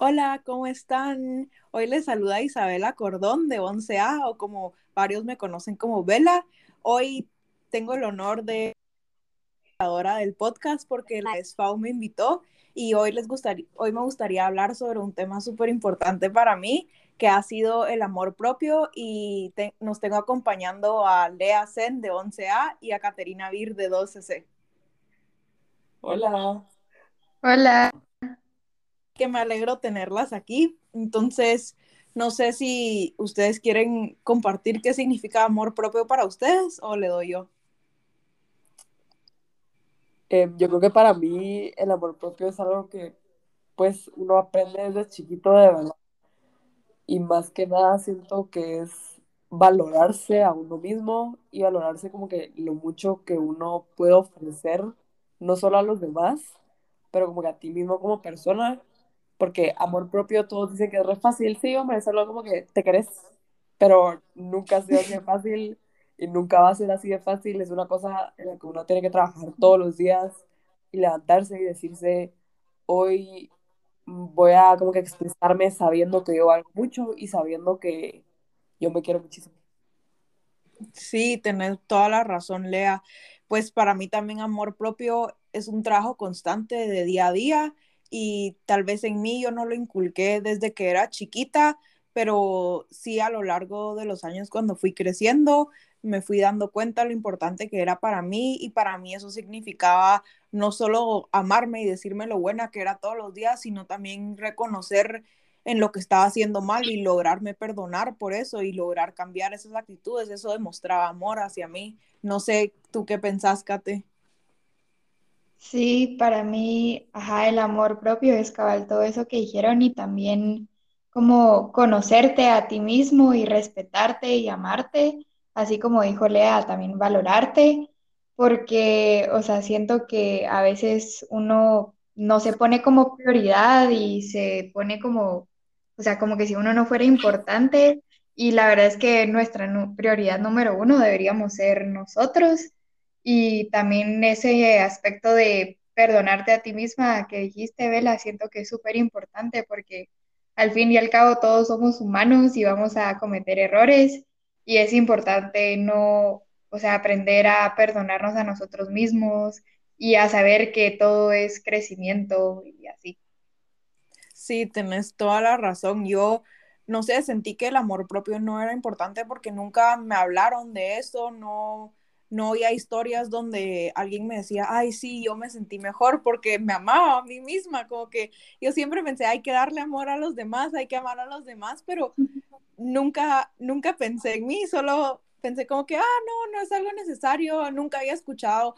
Hola, ¿cómo están? Hoy les saluda Isabela Cordón de 11A o como varios me conocen como Vela. Hoy tengo el honor de hora del podcast porque la SFAO me invitó y hoy les gustaría hoy me gustaría hablar sobre un tema súper importante para mí que ha sido el amor propio y nos tengo acompañando a Lea Zen de 11A y a Caterina Vir de 12C. Hola. Hola. Que me alegro tenerlas aquí. Entonces, no sé si ustedes quieren compartir qué significa amor propio para ustedes o le doy yo. Eh, yo creo que para mí el amor propio es algo que pues uno aprende desde chiquito de verdad y más que nada siento que es valorarse a uno mismo y valorarse como que lo mucho que uno puede ofrecer, no solo a los demás, pero como que a ti mismo como persona, porque amor propio todos dicen que es re fácil, sí, hombre, solo como que te querés, pero nunca ha sido así de fácil y nunca va a ser así de fácil, es una cosa en la que uno tiene que trabajar todos los días y levantarse y decirse, hoy voy a como que expresarme sabiendo que yo valgo mucho y sabiendo que yo me quiero muchísimo. Sí, tenés toda la razón, Lea. Pues para mí también amor propio es un trabajo constante de día a día y tal vez en mí yo no lo inculqué desde que era chiquita, pero sí a lo largo de los años cuando fui creciendo me fui dando cuenta lo importante que era para mí y para mí eso significaba no solo amarme y decirme lo buena que era todos los días, sino también reconocer en lo que estaba haciendo mal y lograrme perdonar por eso y lograr cambiar esas actitudes. Eso demostraba amor hacia mí. No sé, ¿tú qué pensás, Kate? Sí, para mí, ajá, el amor propio es cabal todo eso que dijeron y también como conocerte a ti mismo y respetarte y amarte así como dijo Lea, también valorarte, porque, o sea, siento que a veces uno no se pone como prioridad y se pone como, o sea, como que si uno no fuera importante, y la verdad es que nuestra prioridad número uno deberíamos ser nosotros, y también ese aspecto de perdonarte a ti misma que dijiste, Vela, siento que es súper importante porque al fin y al cabo todos somos humanos y vamos a cometer errores y es importante no, o sea, aprender a perdonarnos a nosotros mismos y a saber que todo es crecimiento y así. Sí, tenés toda la razón. Yo, no sé, sentí que el amor propio no era importante porque nunca me hablaron de eso, no, no había historias donde alguien me decía, ay, sí, yo me sentí mejor porque me amaba a mí misma, como que yo siempre pensé, hay que darle amor a los demás, hay que amar a los demás, pero nunca, nunca pensé en mí, solo pensé como que, ah, no, no es algo necesario, nunca había escuchado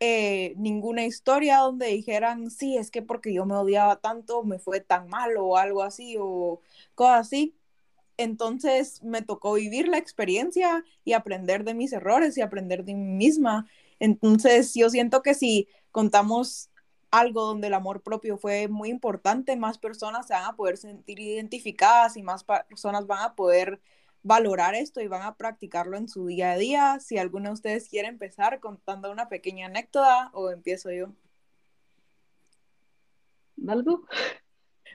eh, ninguna historia donde dijeran, sí, es que porque yo me odiaba tanto, me fue tan mal o algo así o cosas así. Entonces me tocó vivir la experiencia y aprender de mis errores y aprender de mí misma. Entonces yo siento que si contamos algo donde el amor propio fue muy importante, más personas se van a poder sentir identificadas y más personas van a poder valorar esto y van a practicarlo en su día a día. Si alguno de ustedes quiere empezar contando una pequeña anécdota o empiezo yo. ¿Algo?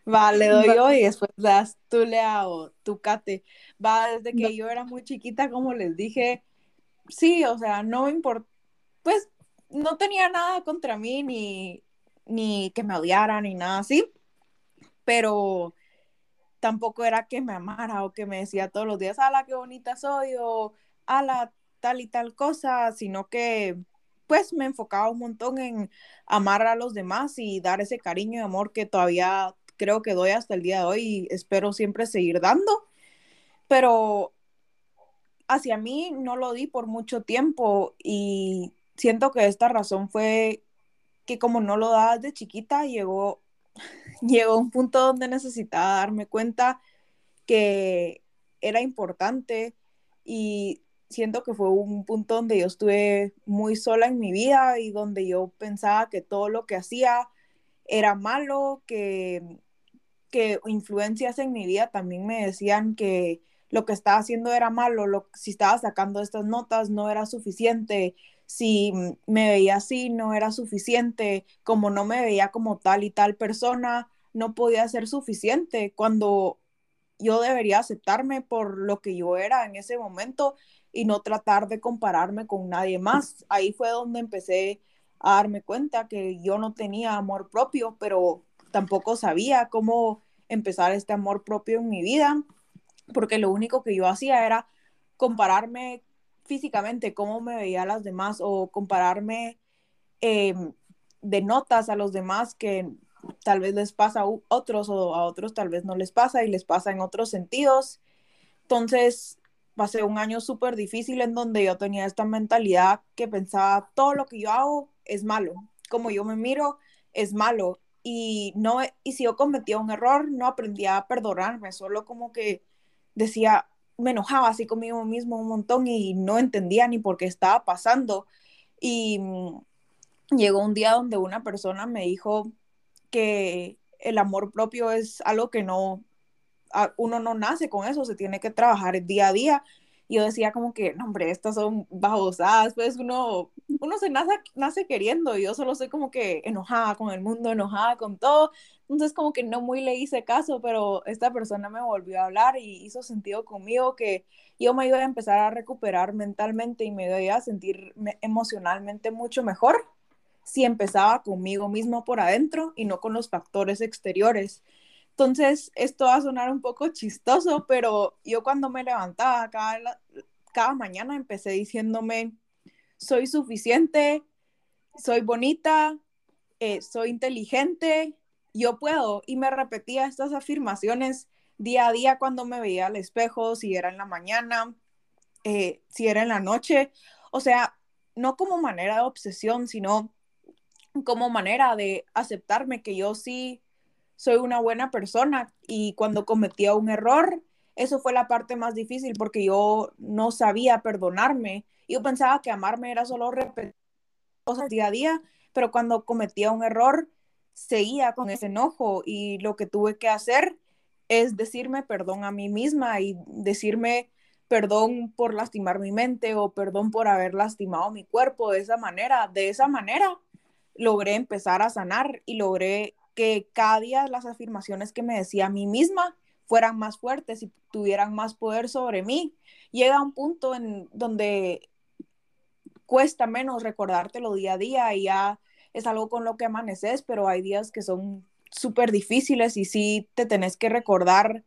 Va, le doy yo y después das tú, Lea, o tú, Kate. Va, desde que yo era muy chiquita, como les dije, sí, o sea, no me importa, pues no tenía nada contra mí, ni, ni que me odiara, ni nada así, pero tampoco era que me amara o que me decía todos los días, ala, qué bonita soy, o ala, tal y tal cosa, sino que pues me enfocaba un montón en amar a los demás y dar ese cariño y amor que todavía creo que doy hasta el día de hoy y espero siempre seguir dando, pero hacia mí no lo di por mucho tiempo y siento que esta razón fue que como no lo daba de chiquita, llegó, llegó un punto donde necesitaba darme cuenta que era importante y siento que fue un punto donde yo estuve muy sola en mi vida y donde yo pensaba que todo lo que hacía era malo, que, que influencias en mi vida también me decían que lo que estaba haciendo era malo, lo, si estaba sacando estas notas no era suficiente, si me veía así no era suficiente, como no me veía como tal y tal persona, no podía ser suficiente cuando yo debería aceptarme por lo que yo era en ese momento y no tratar de compararme con nadie más. Ahí fue donde empecé a darme cuenta que yo no tenía amor propio, pero tampoco sabía cómo empezar este amor propio en mi vida, porque lo único que yo hacía era compararme físicamente, cómo me veía a las demás o compararme em, de notas a los demás que tal vez les pasa a otros o a otros tal vez no les pasa y les pasa en otros sentidos. Entonces, pasé un año súper difícil en donde yo tenía esta mentalidad que pensaba todo lo que yo hago es malo, como yo me miro es malo y no y si yo cometía un error no aprendía a perdonarme, solo como que decía me enojaba así conmigo mismo un montón y no entendía ni por qué estaba pasando y mm, llegó un día donde una persona me dijo que el amor propio es algo que no, uno no nace con eso, se tiene que trabajar día a día. Yo decía como que, no, hombre, estas son babosadas, pues uno, uno se nace, nace queriendo yo solo soy como que enojada con el mundo, enojada con todo. Entonces como que no muy le hice caso, pero esta persona me volvió a hablar y hizo sentido conmigo que yo me iba a empezar a recuperar mentalmente y me iba a sentir emocionalmente mucho mejor si empezaba conmigo mismo por adentro y no con los factores exteriores. Entonces, esto va a sonar un poco chistoso, pero yo cuando me levantaba cada, cada mañana empecé diciéndome, soy suficiente, soy bonita, eh, soy inteligente, yo puedo. Y me repetía estas afirmaciones día a día cuando me veía al espejo, si era en la mañana, eh, si era en la noche. O sea, no como manera de obsesión, sino como manera de aceptarme que yo sí soy una buena persona y cuando cometía un error, eso fue la parte más difícil porque yo no sabía perdonarme. Yo pensaba que amarme era solo repetir cosas día a día, pero cuando cometía un error, seguía con ese enojo y lo que tuve que hacer es decirme perdón a mí misma y decirme perdón por lastimar mi mente o perdón por haber lastimado mi cuerpo de esa manera. De esa manera logré empezar a sanar y logré que cada día las afirmaciones que me decía a mí misma fueran más fuertes y tuvieran más poder sobre mí. Llega un punto en donde cuesta menos recordártelo día a día y ya es algo con lo que amaneces, pero hay días que son súper difíciles y sí te tenés que recordar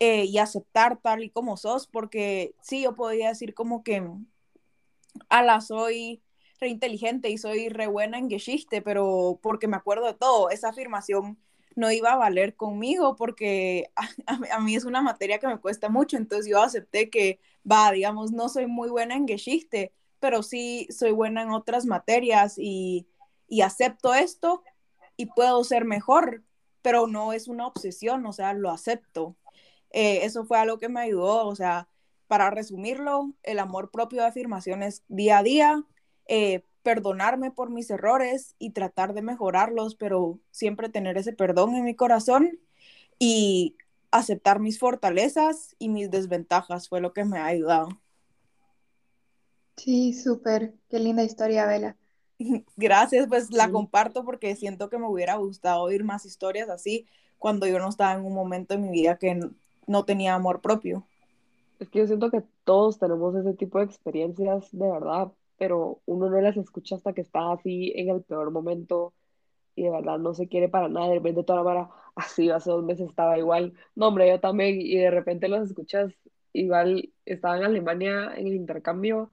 eh, y aceptar tal y como sos, porque sí, yo podía decir como que, ala, soy re inteligente y soy re buena en Geschichte, pero porque me acuerdo de todo, esa afirmación no iba a valer conmigo porque a, mí es una materia que me cuesta mucho, entonces yo acepté que, va, digamos, no soy muy buena en Geschichte, pero sí soy buena en otras materias y, y acepto esto y puedo ser mejor, pero no es una obsesión, o sea, lo acepto. Eh, eso fue algo que me ayudó, o sea, para resumirlo, el amor propio de afirmaciones día a día, eh, perdonarme por mis errores y tratar de mejorarlos, pero siempre tener ese perdón en mi corazón y aceptar mis fortalezas y mis desventajas fue lo que me ha ayudado. Sí, súper, qué linda historia, Vela. Gracias, pues la comparto porque siento que me hubiera gustado oír más historias así cuando yo no estaba en un momento en mi vida que no tenía amor propio. Es que yo siento que todos tenemos ese tipo de experiencias de verdad, pero uno no las escucha hasta que está así en el peor momento y de verdad no se quiere para nada, de repente toda la mara, así hace dos meses estaba igual, no hombre, yo también, y de repente los escuchas, igual estaba en Alemania en el intercambio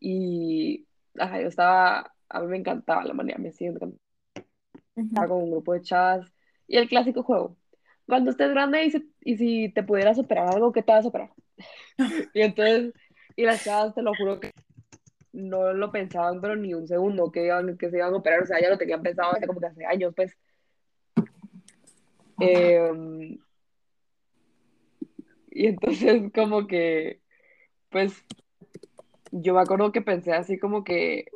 y ajá, yo estaba, a mí me encantaba Alemania, me sigue encantando, estaba con un grupo de chavas y el clásico juego, cuando estés grande y, si, y si te pudieras superar algo, ¿qué te vas a superar? y entonces, y las chavas, te lo juro que no lo pensaban, pero ni un segundo que, iban, que se iban a operar, o sea, ya lo tenían pensado hace como que hace años, pues. Em, y entonces como que, pues, yo me acuerdo que pensé así como que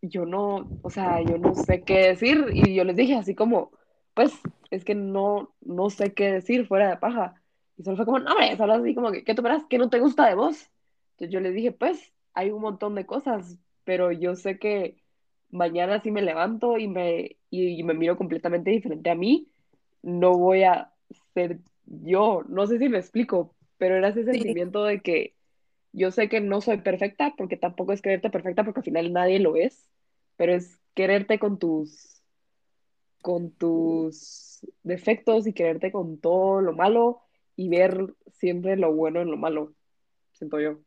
yo no, o sea, yo no sé qué decir y yo les dije así como, pues, es que no, no sé qué decir fuera de paja. Y solo fue como, no, hombre, solo así como que, ¿qué tú verás? ¿Qué no te gusta de vos? Entonces yo les dije, pues, hay un montón de cosas, pero yo sé que mañana sí me levanto y me, y, me miro completamente diferente a mí no voy a ser yo. No sé si me explico, pero era ese Sí, sentimiento de que yo sé que no soy perfecta, porque tampoco es quererte perfecta, porque al final nadie lo es, pero es quererte con tus, con tus defectos y quererte con todo lo malo y ver siempre lo bueno en lo malo, siento yo.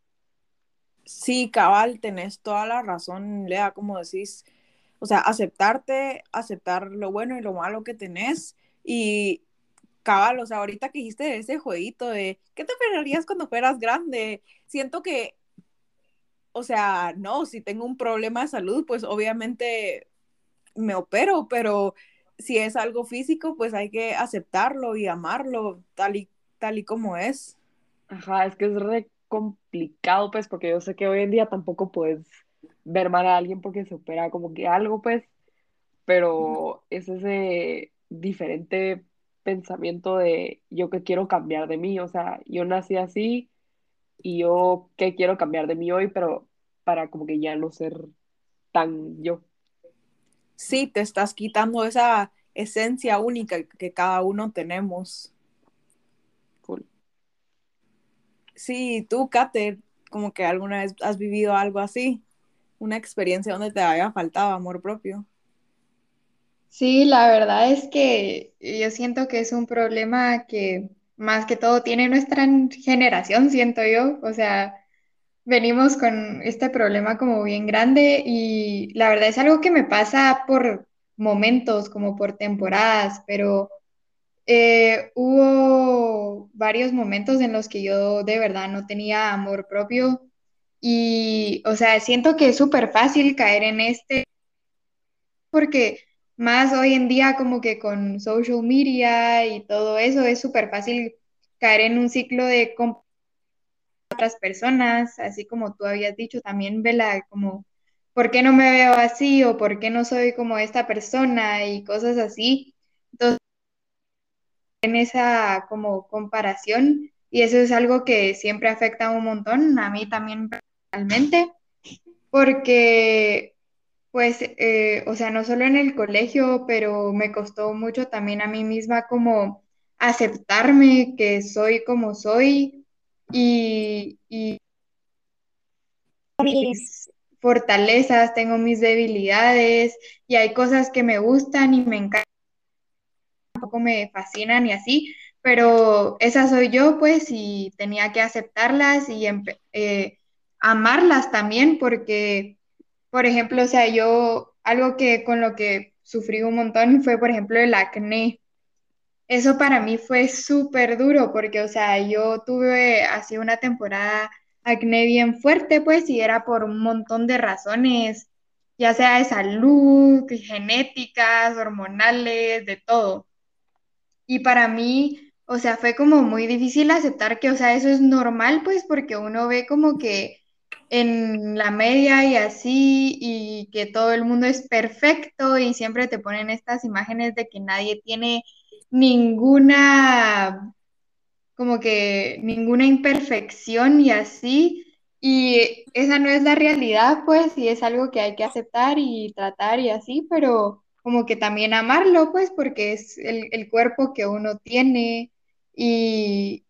Sí, cabal, tenés toda la razón, Lea, como decís. O sea, aceptarte, aceptar lo bueno y lo malo que tenés. Y cabal, o sea, ahorita que dijiste ese jueguito de ¿qué te esperarías cuando fueras grande? Siento que, o sea, no, si tengo un problema de salud, pues obviamente me opero, pero si es algo físico, pues hay que aceptarlo y amarlo tal y, tal y como es. Ajá, es que es re complicado, pues, porque yo sé que hoy en día tampoco puedes ver mal a alguien porque se opera como que algo, pues, pero es ese diferente pensamiento de yo que quiero cambiar de mí, o sea, yo nací así y yo que quiero cambiar de mí hoy, pero para como que ya no ser tan yo. Sí, te estás quitando esa esencia única que cada uno tenemos. Sí, tú, Kate, como que alguna vez has vivido algo así, una experiencia donde te haya faltado amor propio. Sí, la verdad es que yo siento que es un problema que más que todo tiene nuestra generación, siento yo. O sea, venimos con este problema como bien grande y la verdad es algo que me pasa por momentos, como por temporadas, pero eh, hubo varios momentos en los que yo de verdad no tenía amor propio y, o sea, siento que es súper fácil caer en este porque más hoy en día como que con social media y todo eso es súper fácil caer en un ciclo de otras personas, así como tú habías dicho también, Vela, como ¿por qué no me veo así? o ¿por qué no soy como esta persona? y cosas así. Entonces, en esa como comparación y eso es algo que siempre afecta un montón, a mí también personalmente, porque Pues, eh, o sea, no solo en el colegio, pero me costó mucho también a mí misma como aceptarme que soy como soy y, y mis fortalezas, tengo mis debilidades y hay cosas que me gustan y me encantan, me fascinan y así, pero esa soy yo, pues, y tenía que aceptarlas y eh, amarlas también porque Por ejemplo, o sea, yo, algo que con lo que sufrí un montón fue, por ejemplo, el acné. Eso para mí fue súper duro porque, o sea, yo tuve así una temporada acné bien fuerte, pues, y era por un montón de razones, ya sea de salud, genéticas, hormonales, de todo. Y para mí, o sea, fue como muy difícil aceptar que, o sea, eso es normal, pues, porque uno ve como que en la media y así, y que todo el mundo es perfecto y siempre te ponen estas imágenes de que nadie tiene ninguna, como que ninguna imperfección y así. Y esa no es la realidad, pues, y es algo que hay que aceptar y tratar y así, pero como que también amarlo, pues, porque es el, el cuerpo que uno tiene y,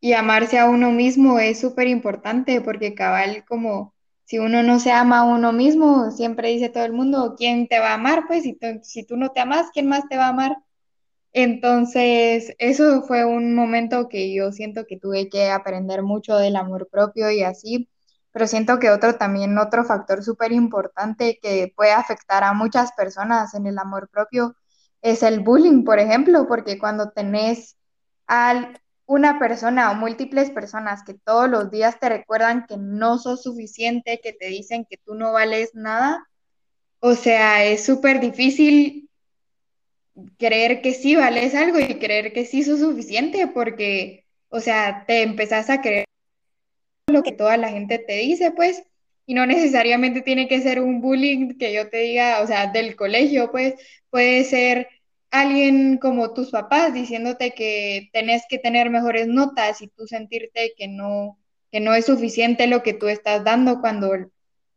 y amarse a uno mismo es súper importante porque cabal, como si uno no se ama a uno mismo, siempre dice todo el mundo, ¿quién te va a amar? Pues, si, si tú no te amas, ¿quién más te va a amar? Entonces, eso fue un momento que yo siento que tuve que aprender mucho del amor propio y así, pero siento que otro también, otro factor súper importante que puede afectar a muchas personas en el amor propio es el bullying, por ejemplo, porque cuando tenés a una persona o múltiples personas que todos los días te recuerdan que no sos suficiente, que te dicen que tú no vales nada, o sea, es súper difícil creer que sí vales algo y creer que sí sos suficiente porque, o sea, te empezás a creer lo que toda la gente te dice, pues, y no necesariamente tiene que ser un bullying que yo te diga, o sea, del colegio, pues, puede ser alguien como tus papás diciéndote que tenés que tener mejores notas y tú sentirte que no, que no es suficiente lo que tú estás dando cuando,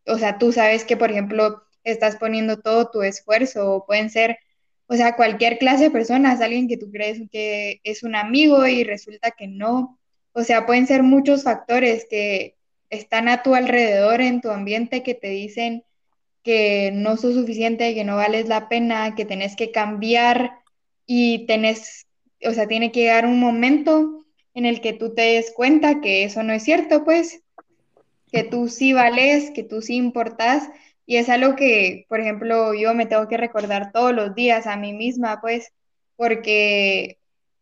o sea, tú sabes que, por ejemplo, estás poniendo todo tu esfuerzo, o pueden ser o sea, cualquier clase de personas, alguien que tú crees que es un amigo y resulta que no. O sea, pueden ser muchos factores que están a tu alrededor en tu ambiente que te dicen que no sos suficiente, que no vales la pena, que tenés que cambiar y tenés, o sea, tiene que llegar un momento en el que tú te des cuenta que eso no es cierto, pues, que tú sí vales, que tú sí importas y es algo que, por ejemplo, yo me tengo que recordar todos los días a mí misma, pues, porque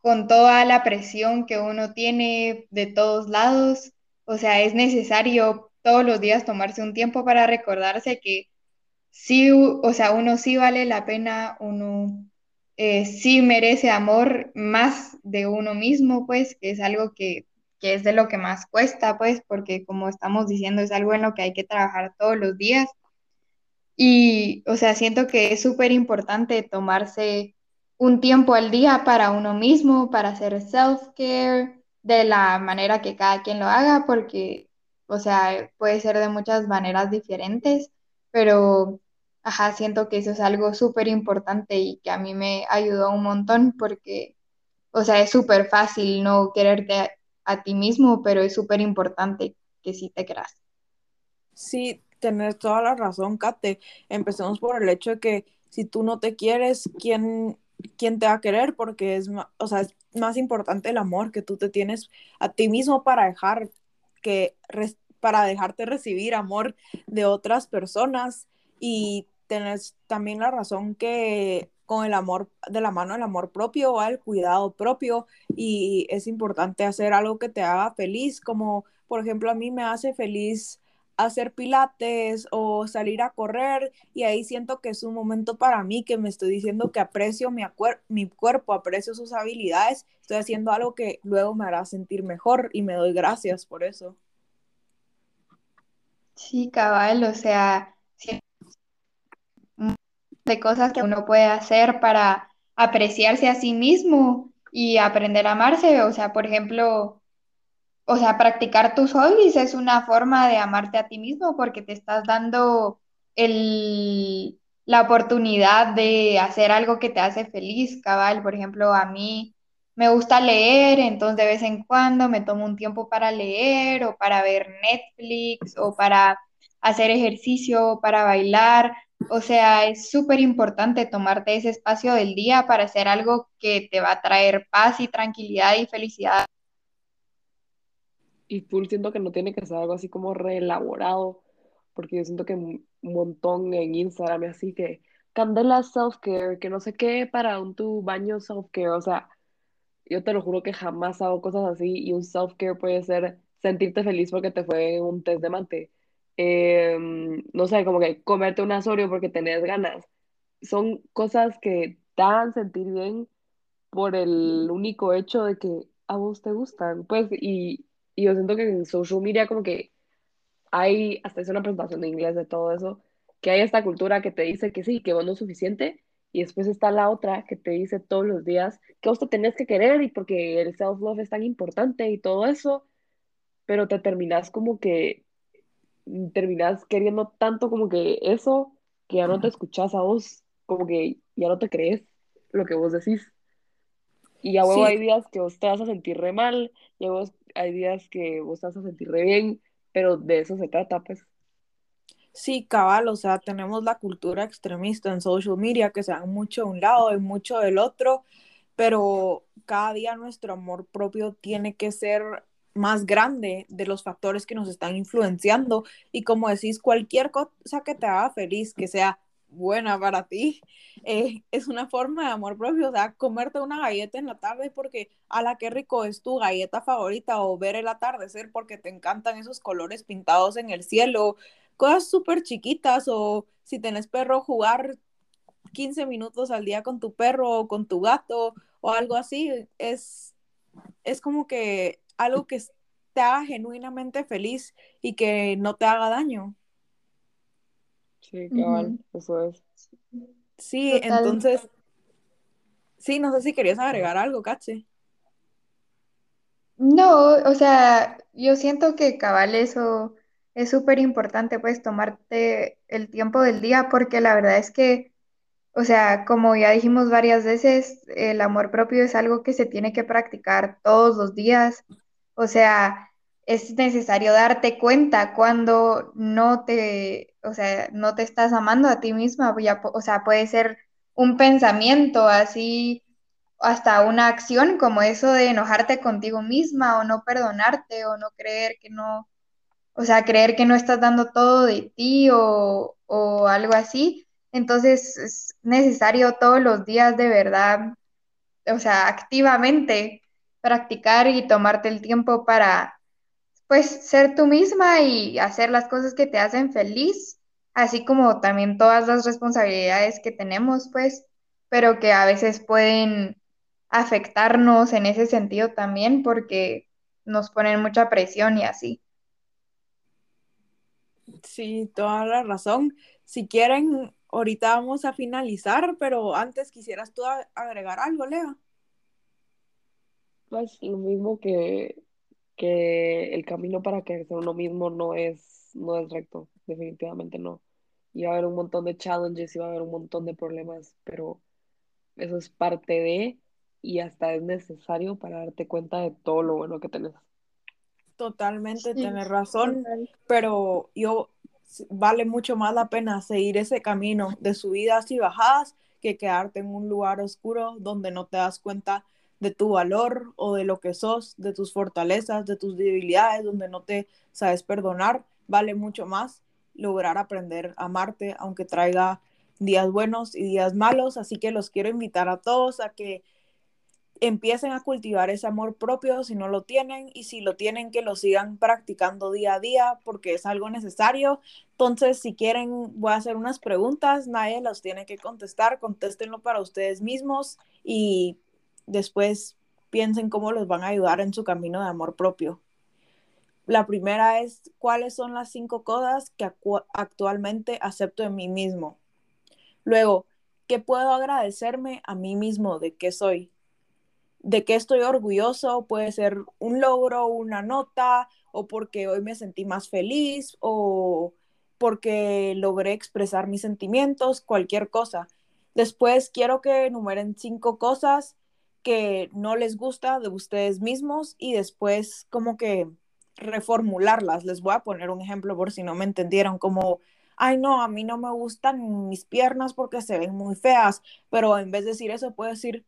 con toda la presión que uno tiene de todos lados, o sea, es necesario todos los días tomarse un tiempo para recordarse que sí, o sea, uno sí vale la pena, uno eh, sí merece amor más de uno mismo, pues, que es algo que, que es de lo que más cuesta, pues, porque como estamos diciendo, es algo en lo que hay que trabajar todos los días. Y, o sea, siento que es súper importante tomarse un tiempo al día para uno mismo, para hacer self-care de la manera que cada quien lo haga, porque, o sea, puede ser de muchas maneras diferentes, pero, ajá, siento que eso es algo súper importante y que a mí me ayudó un montón porque, o sea, es súper fácil no quererte a, ti mismo, pero es súper importante que sí te creas. Sí, tenés toda la razón, Kate. Empecemos por el hecho de que si tú no te quieres, ¿quién, quién te va a querer? Porque es, o sea, es más importante el amor que tú te tienes a ti mismo para dejar que para dejarte recibir amor de otras personas y tenés también la razón que con el amor de la mano el amor propio va el cuidado propio y es importante hacer algo que te haga feliz como por ejemplo a mí me hace feliz hacer pilates o salir a correr y ahí siento que es un momento para mí que me estoy diciendo que aprecio mi, mi cuerpo, aprecio sus habilidades, estoy haciendo algo que luego me hará sentir mejor y me doy gracias por eso. Sí, cabal, o sea, de cosas que uno puede hacer para apreciarse a sí mismo y aprender a amarse, o sea, por ejemplo, o sea, practicar tus hobbies es una forma de amarte a ti mismo porque te estás dando el, la oportunidad de hacer algo que te hace feliz, cabal. Por ejemplo, a mí me gusta leer, entonces de vez en cuando me tomo un tiempo para leer o para ver Netflix o para hacer ejercicio, para bailar. O sea, es súper importante tomarte ese espacio del día para hacer algo que te va a traer paz y tranquilidad y felicidad y full siento que no tiene que ser algo así como reelaborado, porque yo siento que un montón en Instagram y así que candela self-care, que no sé qué para un tu baño self-care, o sea, yo te lo juro que jamás hago cosas así y un self-care puede ser sentirte feliz porque te fue un test de mate. Em, no sé, como que comerte un asorio porque tenés ganas. Son cosas que te dan sentir bien por el único hecho de que a vos te gustan. Pues, y, y yo siento que en social media como que hay, hasta es una presentación de inglés de todo eso, que hay esta cultura que te dice que sí, que vos no es suficiente, y después está la otra que te dice todos los días que vos te tenés que querer y porque el self-love es tan importante y todo eso, pero te terminas como que, terminas queriendo tanto como que eso, que ya no te escuchas a vos, como que ya no te crees lo que vos decís. Y a huevo hay días que vos te vas a sentir re mal, y vos hay días que vos vas a sentir re bien, pero de eso se trata, pues. Sí, cabal, o sea, tenemos la cultura extremista en social media que se dan mucho de un lado y mucho del otro, pero cada día nuestro amor propio tiene que ser más grande de los factores que nos están influenciando y como decís, cualquier cosa que te haga feliz, que sea buena para ti, eh, es una forma de amor propio, o sea, comerte una galleta en la tarde porque a la que rico es tu galleta favorita o ver el atardecer porque te encantan esos colores pintados en el cielo, cosas súper chiquitas o si tenés perro, jugar 15 minutos al día con tu perro o con tu gato o algo así, es, es como que algo que te haga genuinamente feliz y que no te haga daño. Sí, cabal, eso es. Sí, entonces, sí, no sé si querías agregar algo, Cache. No, o sea, yo siento que cabal eso es súper importante, pues tomarte el tiempo del día, porque la verdad es que, o sea, como ya dijimos varias veces, el amor propio es algo que se tiene que practicar todos los días. O sea, es necesario darte cuenta cuando no te, o sea, no te estás amando a ti misma. O sea, puede ser un pensamiento así, hasta una acción como eso de enojarte contigo misma o no perdonarte o no creer que no, o sea, creer que no estás dando todo de ti o, o algo así. Entonces es necesario todos los días de verdad, o sea, activamente practicar y tomarte el tiempo para, pues, ser tú misma y hacer las cosas que te hacen feliz, así como también todas las responsabilidades que tenemos, pues, pero que a veces pueden afectarnos en ese sentido también porque nos ponen mucha presión y así. Sí, toda la razón. Si quieren, ahorita vamos a finalizar, pero antes quisieras tú agregar algo, Lea. Pues lo mismo que, que el camino para crecer uno mismo no es, no es recto, definitivamente no. Y va a haber un montón de challenges y va a haber un montón de problemas, pero eso es parte de y hasta es necesario para darte cuenta de todo lo bueno que tenés. Totalmente, tienes razón, pero yo vale mucho más la pena seguir ese camino de subidas y bajadas que quedarte en un lugar oscuro donde no te das cuenta de tu valor o de lo que sos, de tus fortalezas, de tus debilidades, donde no te sabes perdonar. Vale mucho más lograr aprender a amarte, aunque traiga días buenos y días malos. Así que los quiero invitar a todos a que empiecen a cultivar ese amor propio si no lo tienen y si lo tienen que lo sigan practicando día a día porque es algo necesario. Entonces, si quieren, voy a hacer unas preguntas, nadie las tiene que contestar, contéstenlo para ustedes mismos y después piensen cómo los van a ayudar en su camino de amor propio. La primera es, ¿cuáles son las cinco cosas que actualmente acepto en mí mismo? Luego, ¿qué puedo agradecerme a mí mismo de qué soy? de qué estoy orgulloso, puede ser un logro, una nota, o porque hoy me sentí más feliz, o porque logré expresar mis sentimientos, cualquier cosa. Después quiero que enumeren cinco cosas que no les gusta de ustedes mismos y después como que reformularlas. Les voy a poner un ejemplo por si no me entendieron, como, ay no, a mí no me gustan mis piernas porque se ven muy feas, pero en vez de decir eso, puedo decir,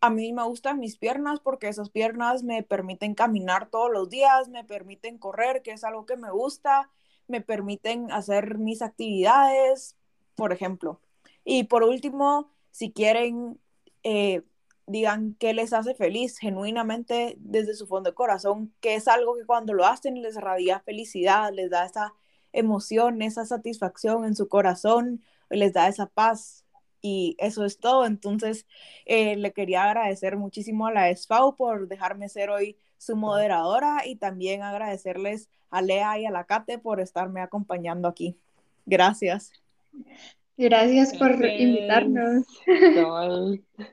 a mí me gustan mis piernas porque esas piernas me permiten caminar todos los días, me permiten correr, que es algo que me gusta, me permiten hacer mis actividades, por ejemplo. Y por último, si quieren, eh, digan qué les hace feliz genuinamente desde su fondo de corazón, que es algo que cuando lo hacen les radia felicidad, les da esa emoción, esa satisfacción en su corazón, les da esa paz y eso es todo. Entonces, eh, le quería agradecer muchísimo a la SFAU por dejarme ser hoy su moderadora y también agradecerles a Lea y a la Kate por estarme acompañando aquí. Gracias. Gracias por invitarnos.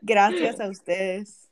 Gracias a ustedes.